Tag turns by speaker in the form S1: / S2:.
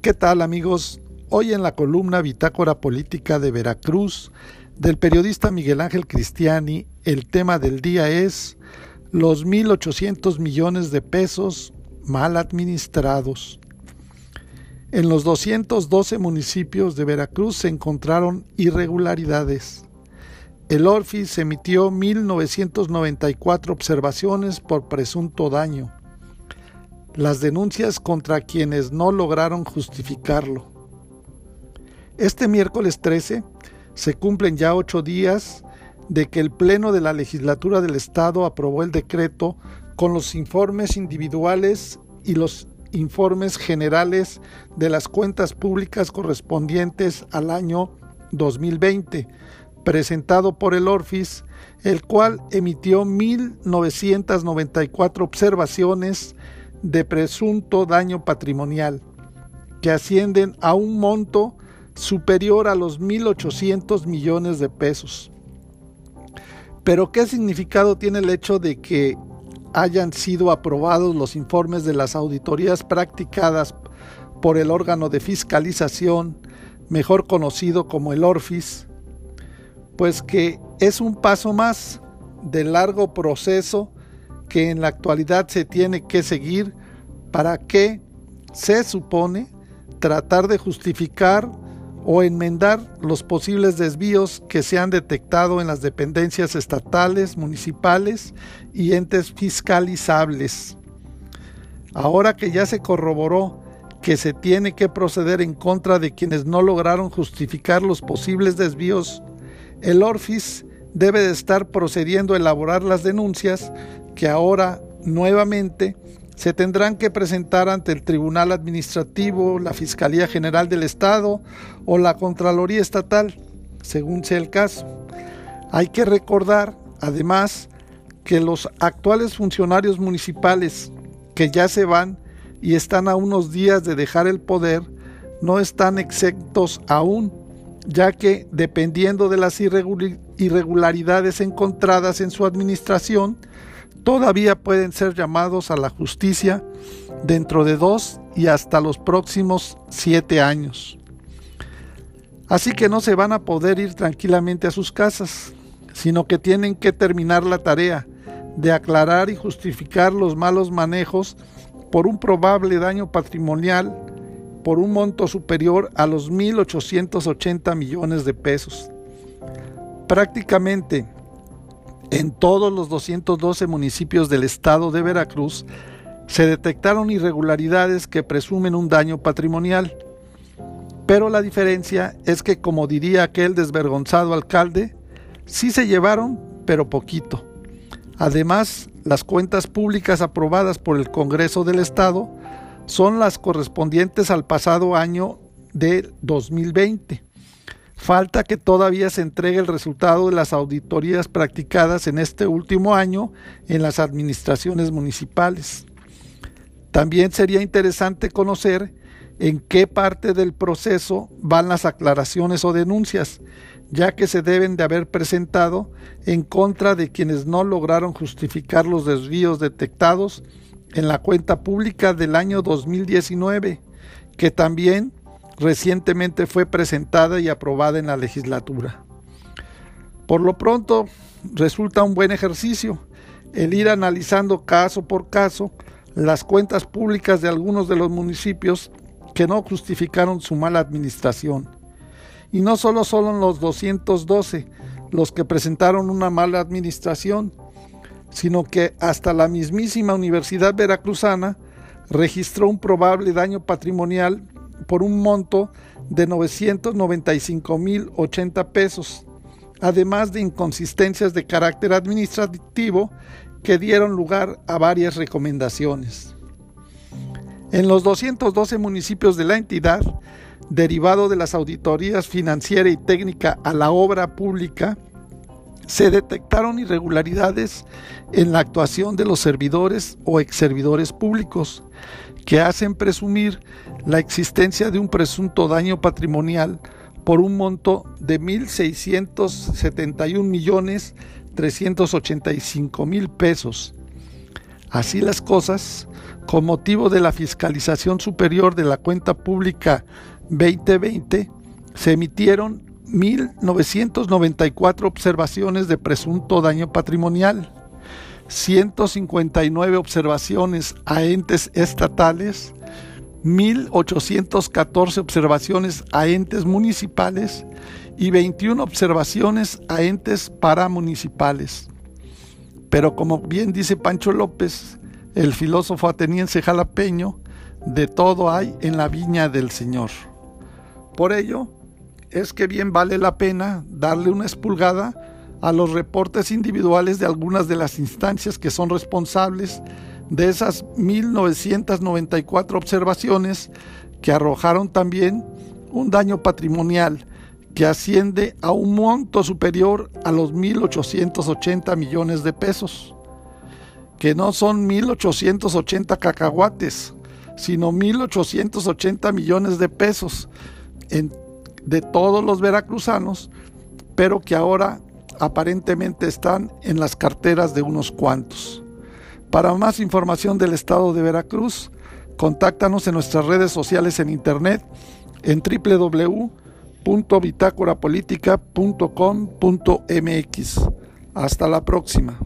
S1: ¿Qué tal amigos? Hoy en la columna Bitácora Política de Veracruz del periodista Miguel Ángel Cristiani, el tema del día es los 1.800 millones de pesos mal administrados. En los 212 municipios de Veracruz se encontraron irregularidades. El Orfis emitió 1.994 observaciones por presunto daño las denuncias contra quienes no lograron justificarlo. Este miércoles 13 se cumplen ya ocho días de que el Pleno de la Legislatura del Estado aprobó el decreto con los informes individuales y los informes generales de las cuentas públicas correspondientes al año 2020, presentado por el Orfis, el cual emitió 1.994 observaciones de presunto daño patrimonial, que ascienden a un monto superior a los 1.800 millones de pesos. Pero ¿qué significado tiene el hecho de que hayan sido aprobados los informes de las auditorías practicadas por el órgano de fiscalización, mejor conocido como el ORFIS? Pues que es un paso más del largo proceso que en la actualidad se tiene que seguir para que se supone tratar de justificar o enmendar los posibles desvíos que se han detectado en las dependencias estatales, municipales y entes fiscalizables. Ahora que ya se corroboró que se tiene que proceder en contra de quienes no lograron justificar los posibles desvíos, el ORFIS debe de estar procediendo a elaborar las denuncias que ahora nuevamente se tendrán que presentar ante el Tribunal Administrativo, la Fiscalía General del Estado o la Contraloría Estatal, según sea el caso. Hay que recordar, además, que los actuales funcionarios municipales que ya se van y están a unos días de dejar el poder, no están exentos aún, ya que dependiendo de las irregularidades encontradas en su administración, todavía pueden ser llamados a la justicia dentro de dos y hasta los próximos siete años. Así que no se van a poder ir tranquilamente a sus casas, sino que tienen que terminar la tarea de aclarar y justificar los malos manejos por un probable daño patrimonial por un monto superior a los 1.880 millones de pesos. Prácticamente en todos los 212 municipios del estado de Veracruz se detectaron irregularidades que presumen un daño patrimonial. Pero la diferencia es que, como diría aquel desvergonzado alcalde, sí se llevaron, pero poquito. Además, las cuentas públicas aprobadas por el Congreso del Estado son las correspondientes al pasado año de 2020 Falta que todavía se entregue el resultado de las auditorías practicadas en este último año en las administraciones municipales. También sería interesante conocer en qué parte del proceso van las aclaraciones o denuncias, ya que se deben de haber presentado en contra de quienes no lograron justificar los desvíos detectados en la cuenta pública del año 2019, que también recientemente fue presentada y aprobada en la legislatura. Por lo pronto, resulta un buen ejercicio el ir analizando caso por caso las cuentas públicas de algunos de los municipios que no justificaron su mala administración. Y no solo son los 212 los que presentaron una mala administración, sino que hasta la mismísima Universidad Veracruzana registró un probable daño patrimonial por un monto de 995 mil 80 pesos, además de inconsistencias de carácter administrativo que dieron lugar a varias recomendaciones. En los 212 municipios de la entidad, derivado de las auditorías financiera y técnica a la obra pública, se detectaron irregularidades en la actuación de los servidores o exservidores públicos que hacen presumir la existencia de un presunto daño patrimonial por un monto de 1.671 millones 385 mil pesos. Así las cosas, con motivo de la fiscalización superior de la cuenta pública 2020, se emitieron 1.994 observaciones de presunto daño patrimonial, 159 observaciones a entes estatales, 1.814 observaciones a entes municipales y 21 observaciones a entes paramunicipales. Pero como bien dice Pancho López, el filósofo ateniense jalapeño, de todo hay en la viña del Señor. Por ello, es que bien vale la pena darle una espulgada a los reportes individuales de algunas de las instancias que son responsables de esas 1994 observaciones que arrojaron también un daño patrimonial que asciende a un monto superior a los 1.880 millones de pesos, que no son 1.880 cacahuates, sino 1.880 millones de pesos de todos los veracruzanos, pero que ahora aparentemente están en las carteras de unos cuantos. Para más información del estado de Veracruz, contáctanos en nuestras redes sociales en internet en www.bitácorapolítica.com.mx. Hasta la próxima.